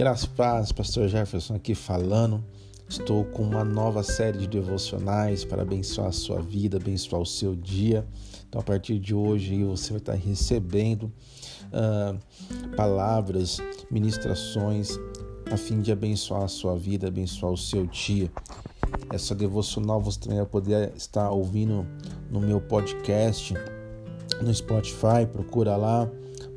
Graças paz, Pastor Jefferson aqui falando. Estou com uma nova série de devocionais para abençoar a sua vida, abençoar o seu dia. Então, a partir de hoje, você vai estar recebendo uh, palavras, ministrações, a fim de abençoar a sua vida, abençoar o seu dia. Essa devocional você também vai poder estar ouvindo no meu podcast, no Spotify, procura lá,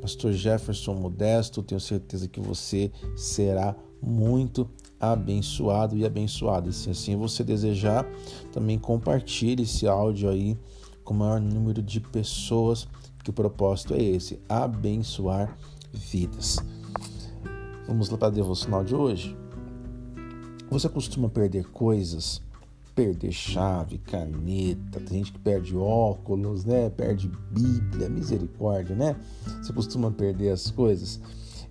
Pastor Jefferson Modesto. Tenho certeza que você será muito abençoado e abençoado. E se assim você desejar, também compartilhe esse áudio aí com o maior número de pessoas, que o propósito é esse: abençoar vidas. Vamos lá para a devocional de hoje? Você costuma perder coisas? Perder chave, caneta, tem gente que perde óculos, né? Perde Bíblia, misericórdia, né? Você costuma perder as coisas?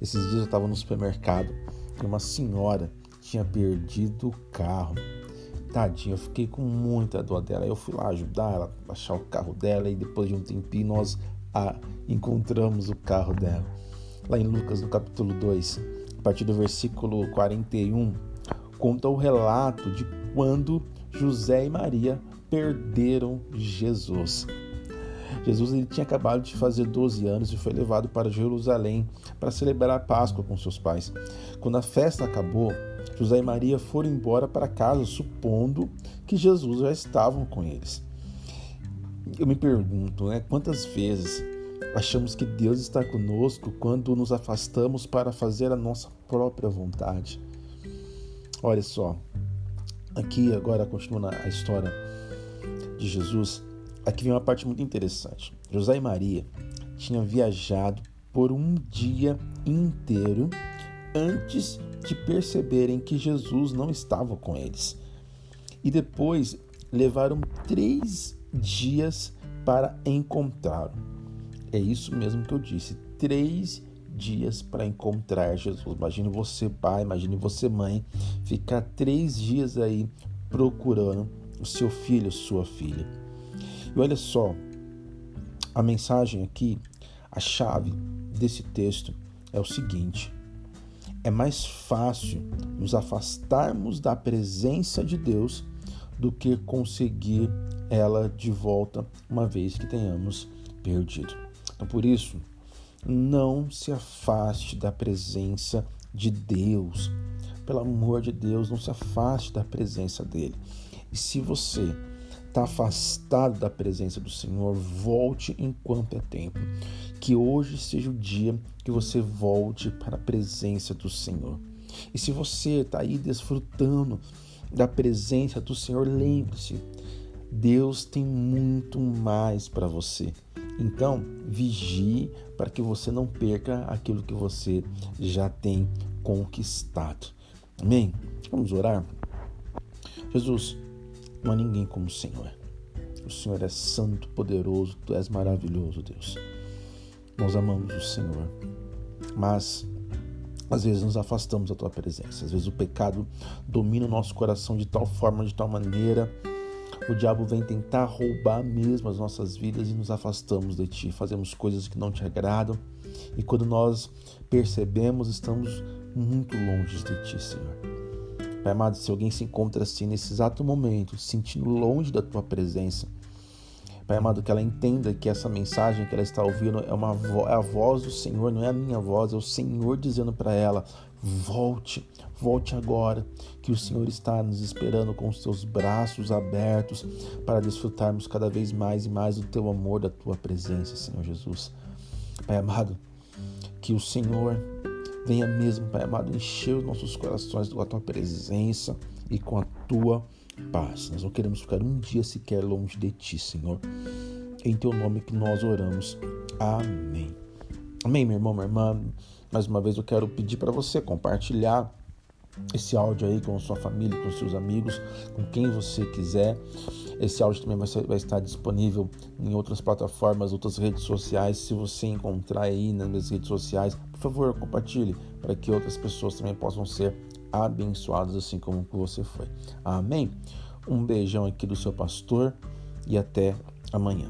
Esses dias eu estava no supermercado e uma senhora tinha perdido o carro. Tadinha, eu fiquei com muita dor dela. Eu fui lá ajudar ela a achar o carro dela e depois de um tempinho nós a, encontramos o carro dela. Lá em Lucas, no capítulo 2, a partir do versículo 41, conta o relato de quando José e Maria perderam Jesus. Jesus ele tinha acabado de fazer 12 anos e foi levado para Jerusalém para celebrar a Páscoa com seus pais. Quando a festa acabou, José e Maria foram embora para casa, supondo que Jesus já estava com eles. Eu me pergunto, né, quantas vezes achamos que Deus está conosco quando nos afastamos para fazer a nossa própria vontade? Olha só, aqui agora continuando a história de Jesus, aqui vem uma parte muito interessante. José e Maria tinham viajado por um dia inteiro antes de perceberem que Jesus não estava com eles. E depois levaram três dias para encontrá-lo. É isso mesmo que eu disse: três dias para encontrar Jesus. Imagine você, pai, imagine você, mãe, ficar três dias aí procurando o seu filho, sua filha. E olha só, a mensagem aqui, a chave desse texto é o seguinte: é mais fácil nos afastarmos da presença de Deus do que conseguir ela de volta uma vez que tenhamos perdido. Então, por isso, não se afaste da presença de Deus. Pelo amor de Deus, não se afaste da presença dele. E se você está afastado da presença do Senhor, volte enquanto é tempo. Que hoje seja o dia que você volte para a presença do Senhor. E se você está aí desfrutando da presença do Senhor, lembre-se, Deus tem muito mais para você. Então, vigie para que você não perca aquilo que você já tem conquistado. Amém? Vamos orar? Jesus, não há ninguém como o Senhor. O Senhor é santo, poderoso, tu és maravilhoso, Deus. Nós amamos o Senhor, mas às vezes nos afastamos da tua presença. Às vezes o pecado domina o nosso coração de tal forma, de tal maneira, o diabo vem tentar roubar mesmo as nossas vidas e nos afastamos de ti. Fazemos coisas que não te agradam e quando nós percebemos, estamos muito longe de ti, Senhor. Pai amado, se alguém se encontra assim nesse exato momento, sentindo longe da tua presença, Pai amado, que ela entenda que essa mensagem que ela está ouvindo é, uma é a voz do Senhor, não é a minha voz, é o Senhor dizendo para ela: volte, volte agora, que o Senhor está nos esperando com os teus braços abertos para desfrutarmos cada vez mais e mais do teu amor, da tua presença, Senhor Jesus. Pai amado, que o Senhor Venha mesmo, Pai amado, encher os nossos corações com a tua presença e com a tua paz. Nós não queremos ficar um dia sequer longe de ti, Senhor. Em teu nome que nós oramos. Amém. Amém, meu irmão, minha irmã. Mais uma vez eu quero pedir para você compartilhar esse áudio aí com sua família, com seus amigos, com quem você quiser. Esse áudio também vai, vai, estar disponível em outras plataformas, outras redes sociais. Se você encontrar aí nas redes sociais, por favor, compartilhe para que outras pessoas também possam ser abençoadas assim como você foi. Amém? Um beijão aqui do seu pastor e até amanhã.